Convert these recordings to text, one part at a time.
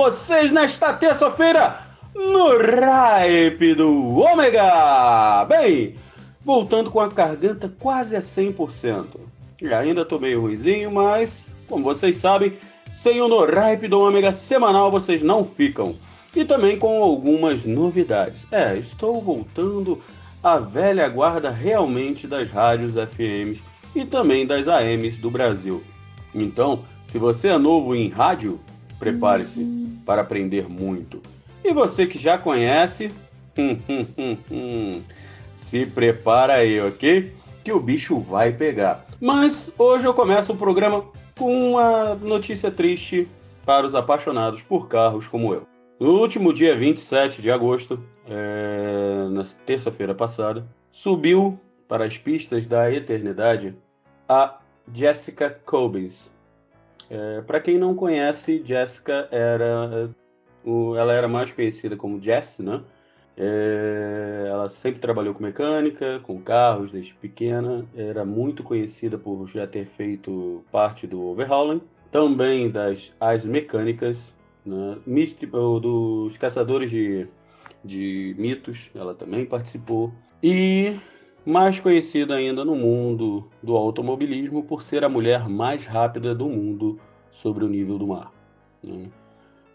Vocês nesta terça-feira no Hype do Ômega. Bem, voltando com a garganta quase a 100%. E ainda tô meio ruizinho, mas, como vocês sabem, sem o No Hype do Ômega semanal vocês não ficam. E também com algumas novidades. É, estou voltando à velha guarda realmente das rádios FMs e também das AMs do Brasil. Então, se você é novo em rádio, prepare-se para aprender muito. E você que já conhece, hum, hum, hum, se prepara aí, ok? Que o bicho vai pegar. Mas hoje eu começo o programa com uma notícia triste para os apaixonados por carros como eu. No último dia 27 de agosto, é, na terça-feira passada, subiu para as pistas da eternidade a Jessica Cobbins. É, para quem não conhece, Jessica era ela era mais conhecida como Jess, né? É, ela sempre trabalhou com mecânica, com carros desde pequena. Era muito conhecida por já ter feito parte do overhauling, também das as mecânicas, né? Dos caçadores de, de mitos. Ela também participou e mais conhecida ainda no mundo do automobilismo por ser a mulher mais rápida do mundo sobre o nível do mar. né?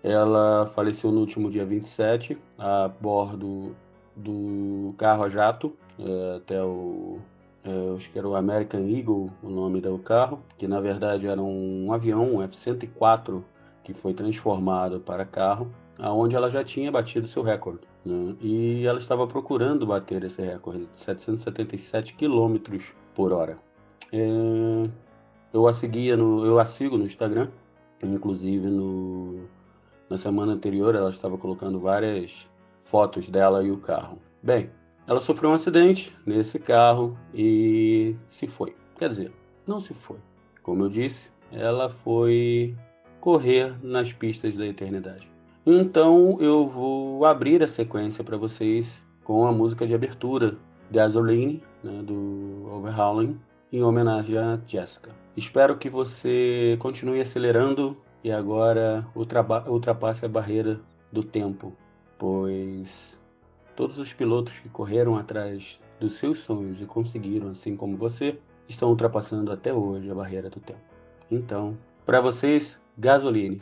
Ela faleceu no último dia 27 a bordo do carro a jato, é, até o é, acho que era o American Eagle o nome do carro, que na verdade era um avião, um F-104, que foi transformado para carro, aonde ela já tinha batido seu recorde. Né? E ela estava procurando bater esse recorde de 777 km por hora. É, eu a seguia no, eu a sigo no Instagram, inclusive no, na semana anterior ela estava colocando várias fotos dela e o carro. Bem, ela sofreu um acidente nesse carro e se foi. Quer dizer, não se foi. Como eu disse, ela foi correr nas pistas da eternidade. Então eu vou abrir a sequência para vocês com a música de abertura Gasoline, né, do Overhauling, em homenagem a Jessica. Espero que você continue acelerando e agora ultrapasse a barreira do tempo, pois todos os pilotos que correram atrás dos seus sonhos e conseguiram, assim como você, estão ultrapassando até hoje a barreira do tempo. Então, para vocês, gasoline.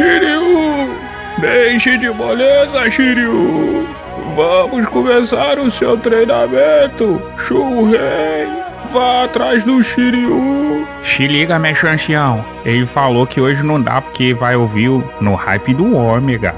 Shiryu! Deixe de moleza, Shiryu! Vamos começar o seu treinamento, Shurei! Vá atrás do Shiryu! Se liga, meu chanchão. Ele falou que hoje não dá porque vai ouvir no hype do Ômega.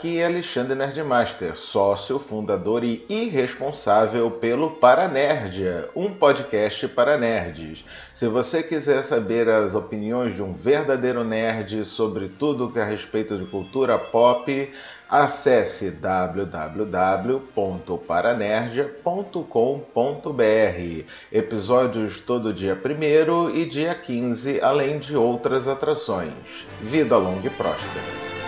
Aqui é Alexandre Nerdmaster, sócio, fundador e irresponsável pelo Paranerdia, um podcast para nerds. Se você quiser saber as opiniões de um verdadeiro nerd sobre tudo que é a respeito de cultura pop, acesse www.paranerdia.com.br. Episódios todo dia 1 e dia 15, além de outras atrações. Vida longa e próspera!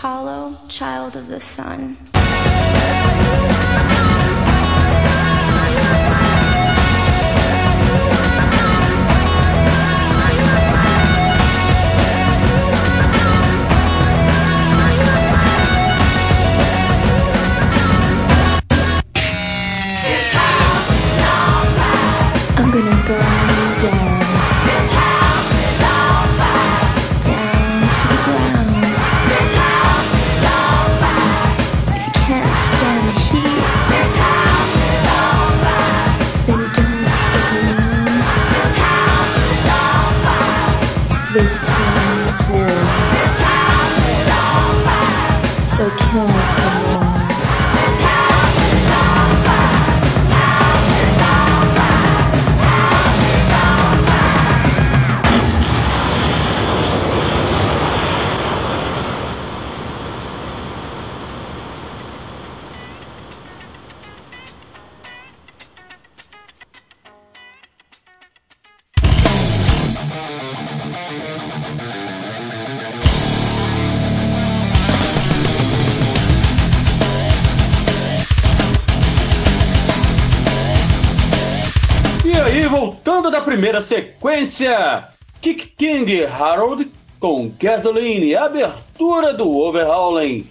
Apollo, child of the sun. I'm gonna burn primeira sequência, Kick King Harold com Gasoline, abertura do Overhauling.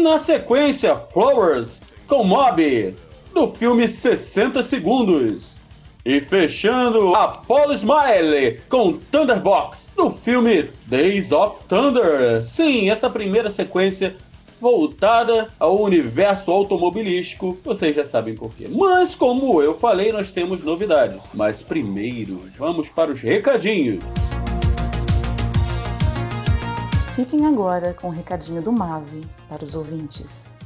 Na sequência, Flowers com Mob, do filme 60 Segundos. E fechando, Apollo Smile com Thunderbox, do filme Days of Thunder. Sim, essa primeira sequência voltada ao universo automobilístico, vocês já sabem por quê. Mas, como eu falei, nós temos novidades. Mas primeiro, vamos para os recadinhos. Fiquem agora com o recadinho do Mave para os ouvintes.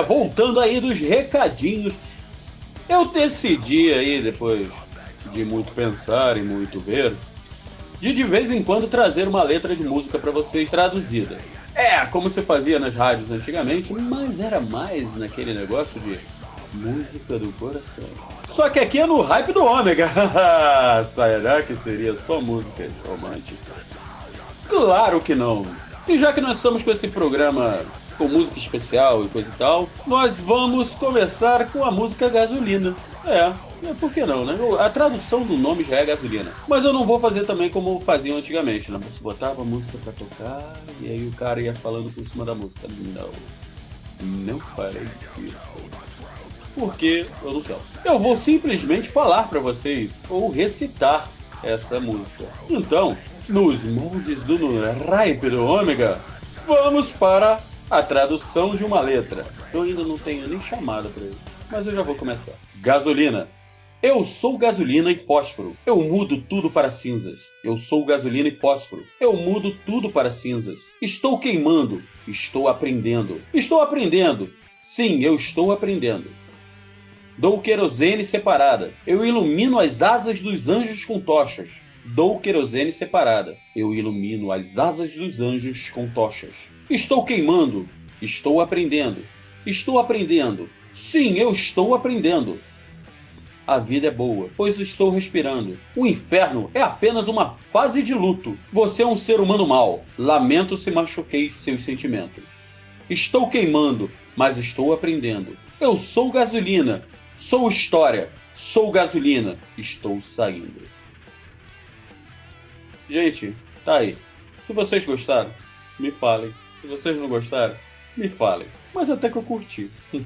É, voltando aí dos recadinhos, eu decidi aí, depois de muito pensar e muito ver, de de vez em quando trazer uma letra de música para vocês traduzida. É, como se fazia nas rádios antigamente, mas era mais naquele negócio de música do coração. Só que aqui é no hype do ômega. Será que seria só músicas românticas? Claro que não. E já que nós estamos com esse programa com música especial e coisa e tal, nós vamos começar com a música Gasolina. É, é, por que não, né? A tradução do nome já é gasolina. Mas eu não vou fazer também como faziam antigamente, né? Você botava a música pra tocar e aí o cara ia falando por cima da música. Não. Não farei isso. Porque eu não sei. Eu vou simplesmente falar pra vocês ou recitar essa música. Então, nos moldes do Ripe do Ômega, vamos para a tradução de uma letra. Eu ainda não tenho nem chamada para isso, mas eu já vou começar. Gasolina. Eu sou gasolina e fósforo. Eu mudo tudo para cinzas. Eu sou gasolina e fósforo. Eu mudo tudo para cinzas. Estou queimando. Estou aprendendo. Estou aprendendo. Sim, eu estou aprendendo. Dou querosene separada. Eu ilumino as asas dos anjos com tochas. Dou querosene separada. Eu ilumino as asas dos anjos com tochas. Estou queimando. Estou aprendendo. Estou aprendendo. Sim, eu estou aprendendo. a vida é boa, pois estou respirando. O inferno é apenas uma fase de luto. Você é um ser humano mau. Lamento se machuquei seus sentimentos. Estou queimando, mas estou aprendendo. Eu sou gasolina, sou história, sou gasolina, estou saindo. Gente, tá aí. Se vocês gostaram, me falem. Se vocês não gostaram, me falem. Mas até que eu curti.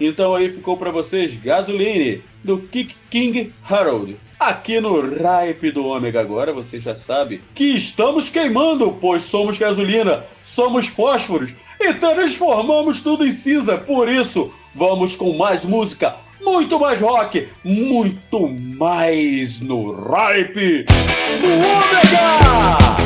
então aí ficou para vocês Gasoline do Kick King Harold. Aqui no Ripe do Ômega agora, você já sabe que estamos queimando, pois somos gasolina, somos fósforos e transformamos tudo em cinza. Por isso, vamos com mais música, muito mais rock, muito mais no Ripe do Ômega!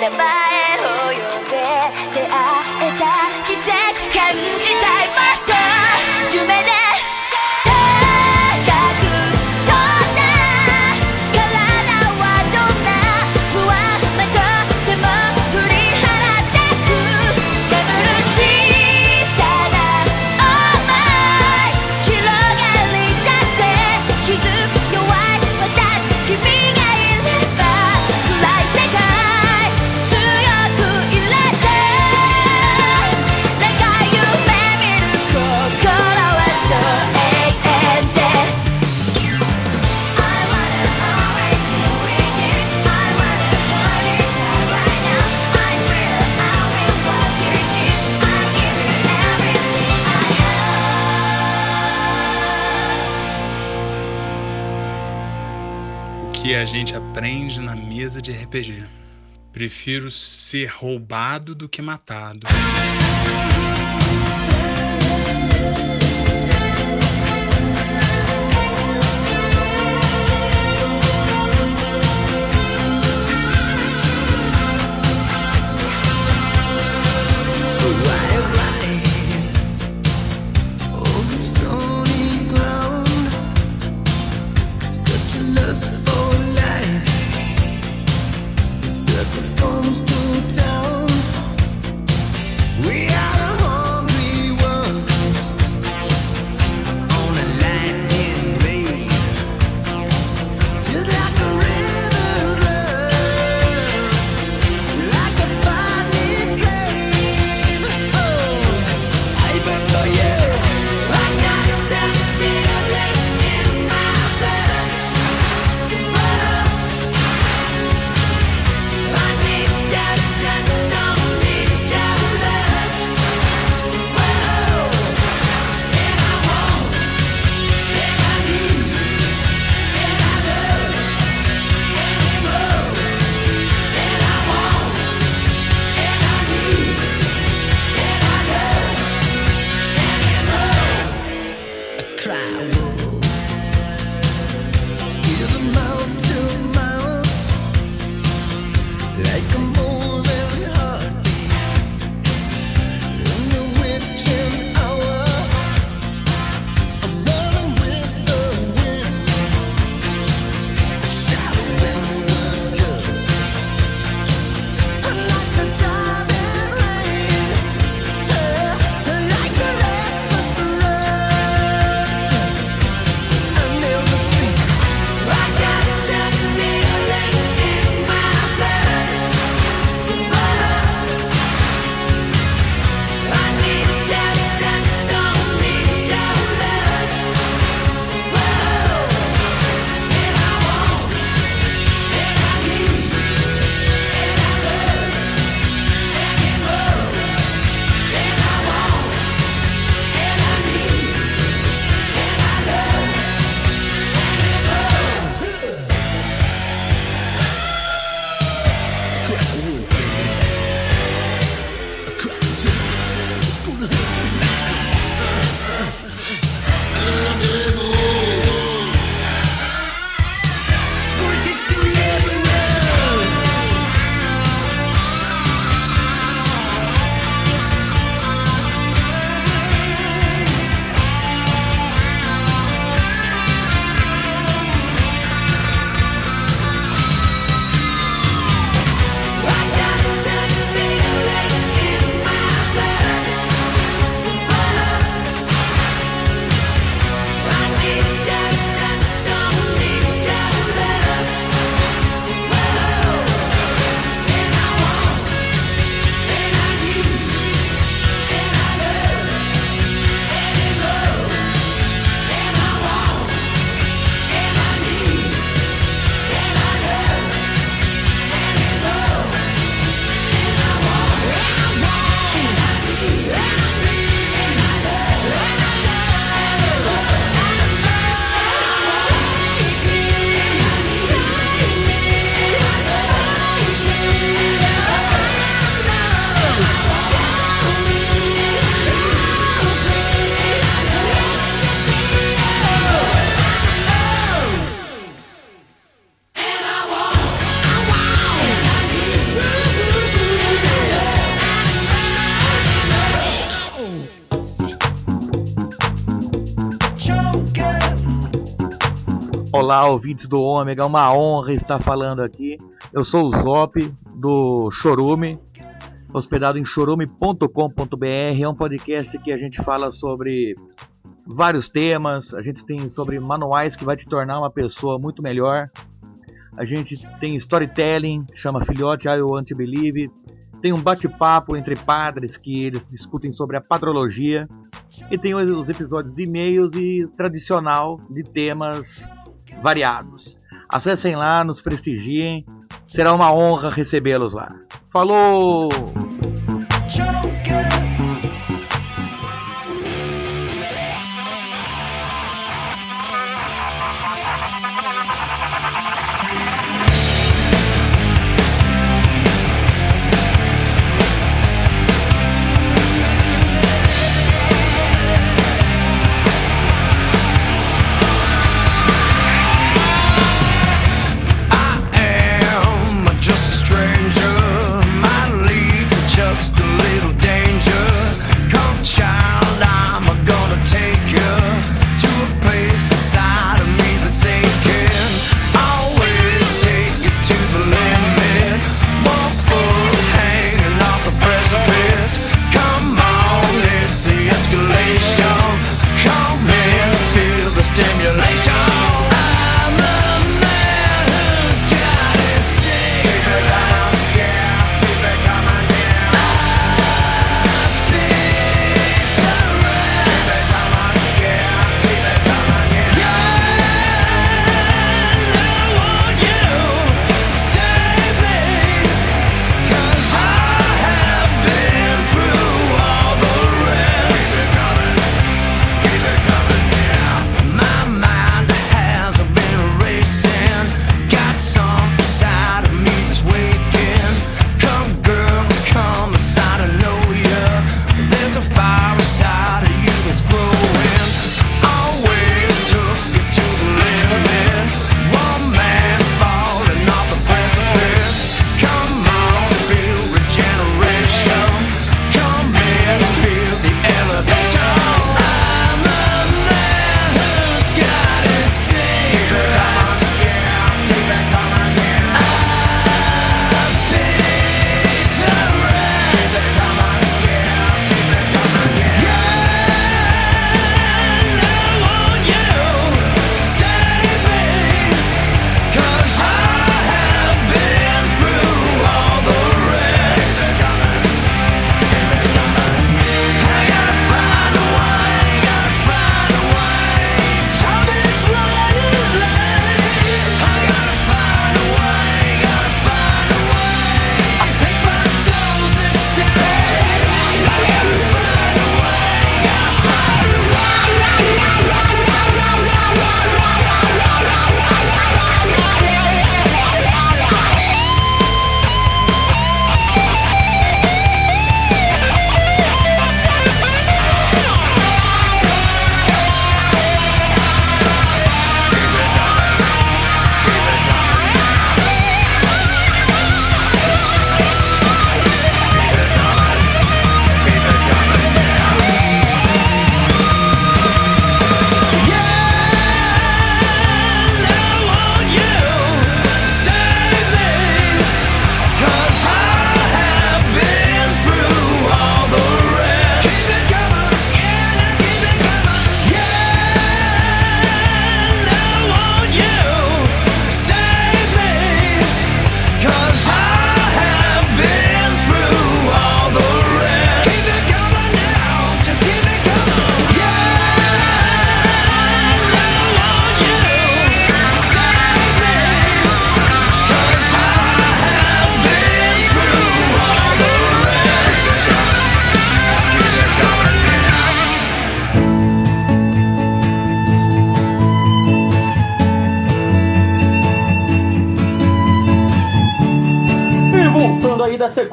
De RPG. Prefiro ser roubado do que matado. Olá, ouvintes do Ômega, uma honra estar falando aqui. Eu sou o Zop do Chorume, hospedado em chorume.com.br. É um podcast que a gente fala sobre vários temas. A gente tem sobre manuais que vai te tornar uma pessoa muito melhor. A gente tem storytelling, chama Filhote I Want to Believe. Tem um bate-papo entre padres que eles discutem sobre a padrologia. E tem os episódios de e-mails e tradicional de temas variados. Acessem lá, nos prestigiem. Será uma honra recebê-los lá. Falou!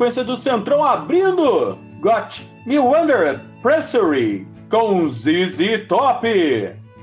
Sequência do Centrão abrindo Got Me Wonder Pressury com ZZ Top.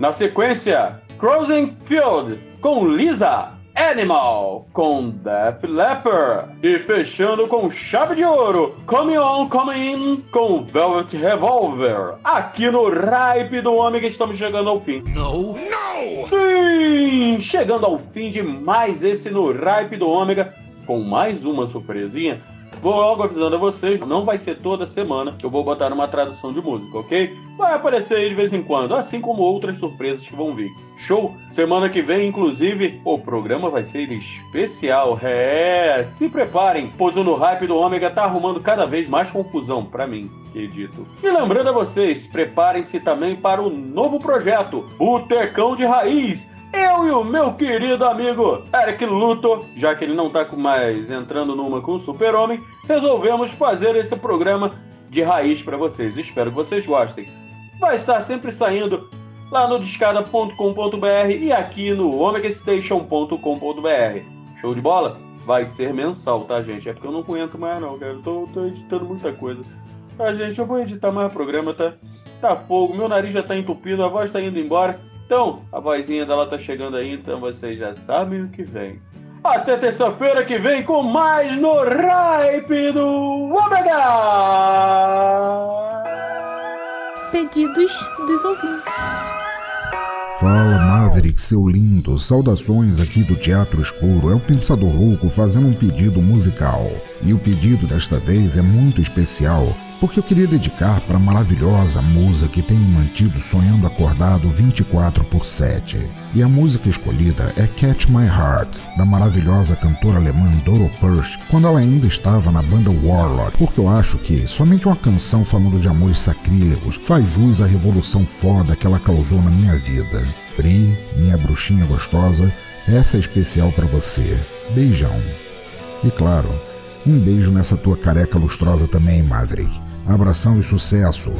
Na sequência, Crossing Field com Lisa Animal com Def Leppard. E fechando com chave de ouro, Come On, Come In com Velvet Revolver. Aqui no Ripe do Ômega estamos chegando ao fim. Não! Não! Sim! Chegando ao fim de mais esse no Ripe do Ômega, com mais uma surpresinha. Vou logo avisando a vocês, não vai ser toda semana que eu vou botar uma tradução de música, ok? Vai aparecer aí de vez em quando, assim como outras surpresas que vão vir. Show? Semana que vem, inclusive, o programa vai ser especial. É, se preparem, pois o No Hype do Ômega tá arrumando cada vez mais confusão para mim, acredito. E lembrando a vocês, preparem-se também para o novo projeto, Botecão de Raiz. Eu e o meu querido amigo Eric Luthor, já que ele não tá mais entrando numa com o Super-Homem, resolvemos fazer esse programa de raiz para vocês. Espero que vocês gostem. Vai estar sempre saindo lá no discada.com.br e aqui no omegastation.com.br. Show de bola? Vai ser mensal, tá, gente? É porque eu não aguento mais, não, cara. Eu tô, tô editando muita coisa. Tá, gente, eu vou editar mais programa, tá? Tá fogo, meu nariz já tá entupido, a voz tá indo embora. Então, a vozinha dela tá chegando aí, então vocês já sabem o que vem. Até terça-feira que vem com mais no Ripe do Omega! Pedidos dos ouvintes. Fala Maverick, seu lindo, saudações aqui do Teatro Escuro. É o Pensador Louco fazendo um pedido musical. E o pedido desta vez é muito especial, porque eu queria dedicar para a maravilhosa musa que me mantido sonhando acordado 24 por 7. E a música escolhida é Catch My Heart, da maravilhosa cantora alemã Doro Persch, quando ela ainda estava na banda Warlock, porque eu acho que somente uma canção falando de amores sacrílegos faz jus à revolução foda que ela causou na minha vida. Pri, minha bruxinha gostosa, essa é especial para você. Beijão. E claro, um beijo nessa tua careca lustrosa também, Maverick. Abração e sucesso!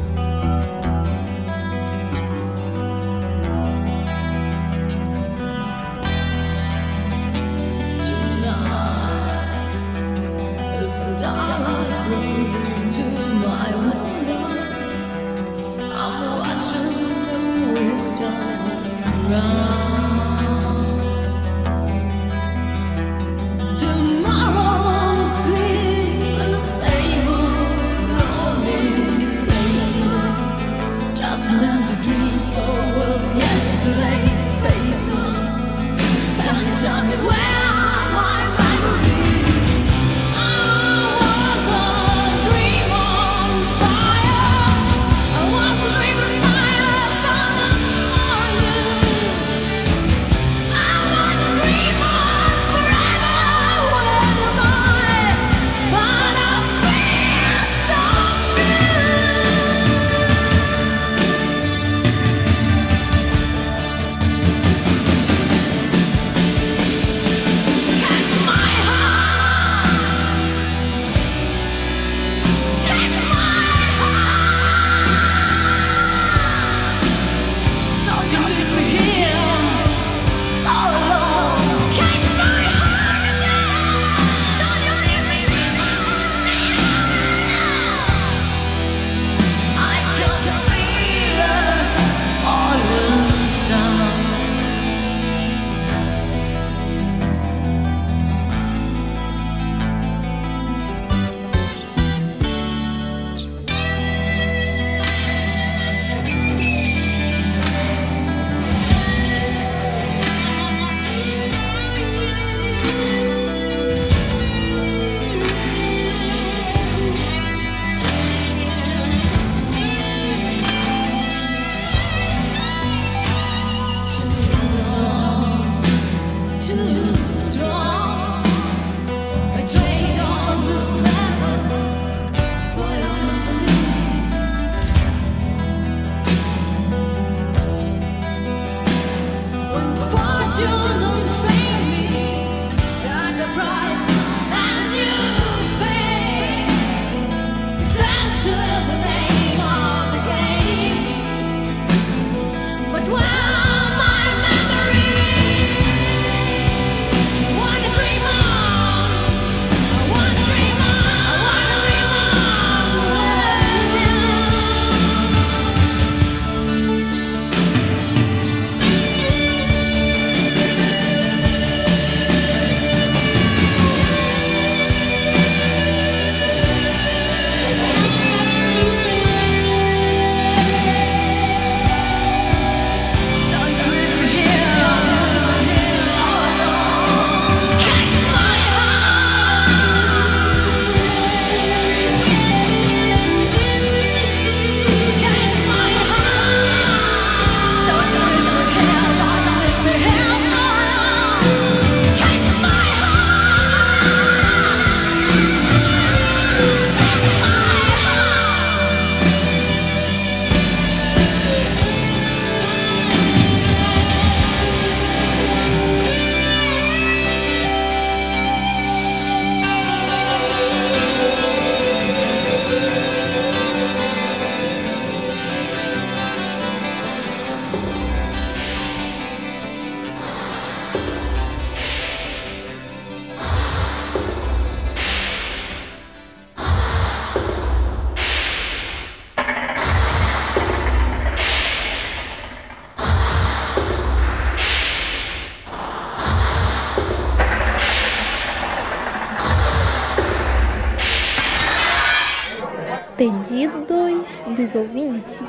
Ouvintes.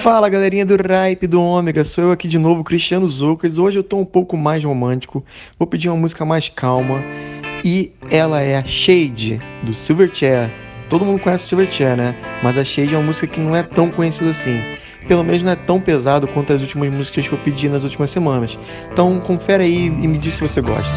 Fala galerinha do Ripe do Ômega, sou eu aqui de novo, Cristiano Zucas. Hoje eu tô um pouco mais romântico, vou pedir uma música mais calma e ela é a Shade do Silverchair. Todo mundo conhece o Silverchair, né? Mas a Shade é uma música que não é tão conhecida assim. Pelo menos não é tão pesado quanto as últimas músicas que eu pedi nas últimas semanas. Então confere aí e me diz se você gosta.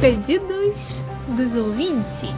Pedidos dos ouvintes.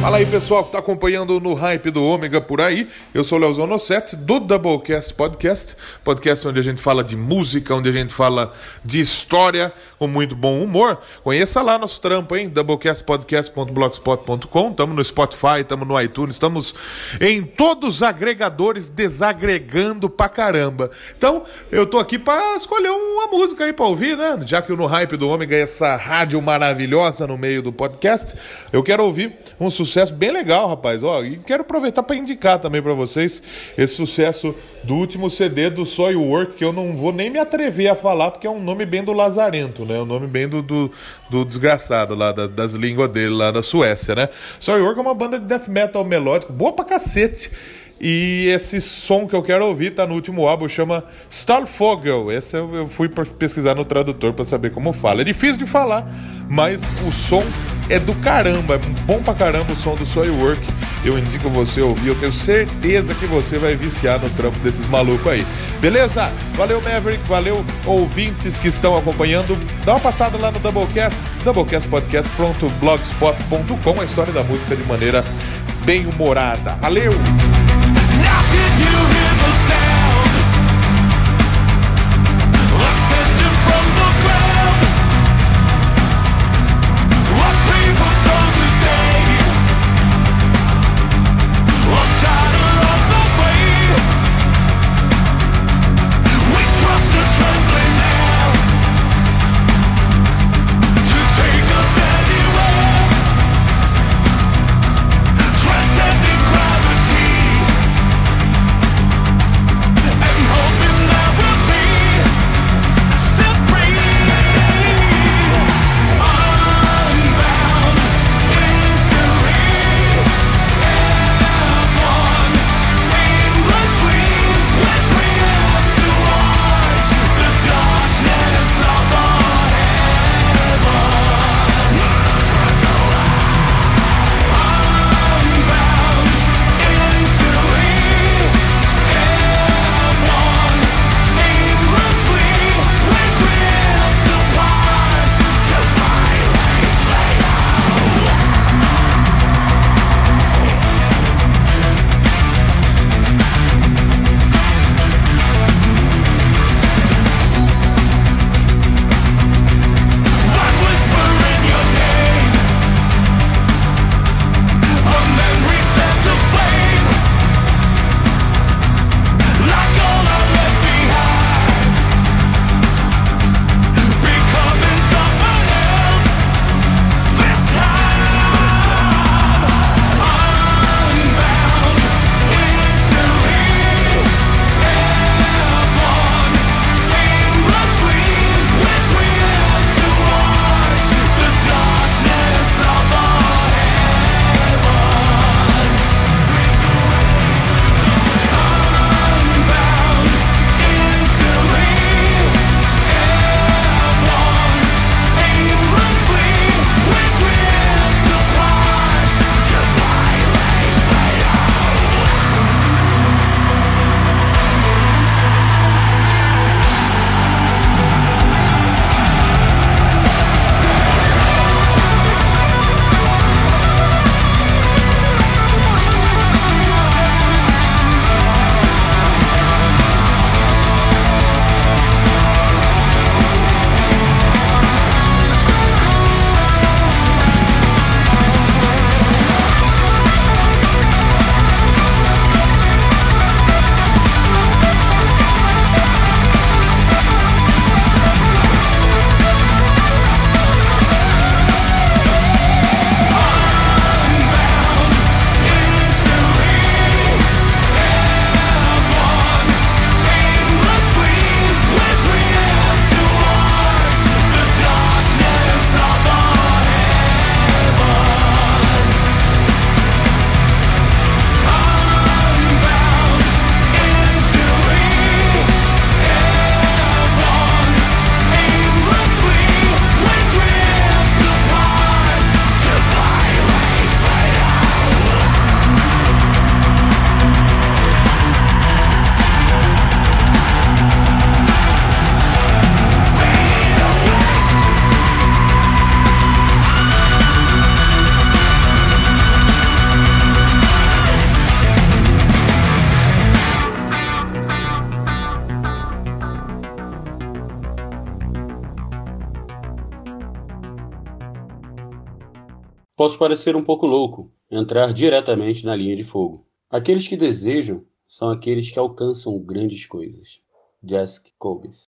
Fala aí pessoal que está acompanhando no hype do Ômega por aí. Eu sou o Leozão Nosset do Doublecast Podcast, podcast onde a gente fala de música, onde a gente fala de história com muito bom humor. Conheça lá nosso trampo, hein? doublecastpodcast.blogspot.com. Estamos no Spotify, estamos no iTunes, estamos em todos os agregadores desagregando pra caramba. Então, eu tô aqui para escolher uma música aí para ouvir, né? Já que no hype do Ômega é essa rádio maravilhosa no meio do podcast, eu quero ouvir um sucesso sucesso bem legal, rapaz. Ó, e quero aproveitar para indicar também para vocês esse sucesso do último CD do Soy Work, que eu não vou nem me atrever a falar, porque é um nome bem do Lazarento, né? Um nome bem do, do, do desgraçado lá, da, das línguas dele lá da Suécia, né? Soy Work é uma banda de death metal melódico, boa pra cacete E esse som que eu quero ouvir tá no último álbum, chama Starfogel. Esse eu, fui pesquisar no tradutor para saber como fala. É difícil de falar, mas o som é do caramba, é bom pra caramba o som do Soilwork. Eu indico você ouvir, eu tenho certeza que você vai viciar no trampo desses malucos aí. Beleza? Valeu, Maverick, valeu, ouvintes que estão acompanhando. Dá uma passada lá no Doublecast, doublecastpodcast.blogspot.com, a história da música de maneira bem humorada. Valeu! not to do Posso parecer um pouco louco, entrar diretamente na linha de fogo. Aqueles que desejam são aqueles que alcançam grandes coisas. Jessica Cobbs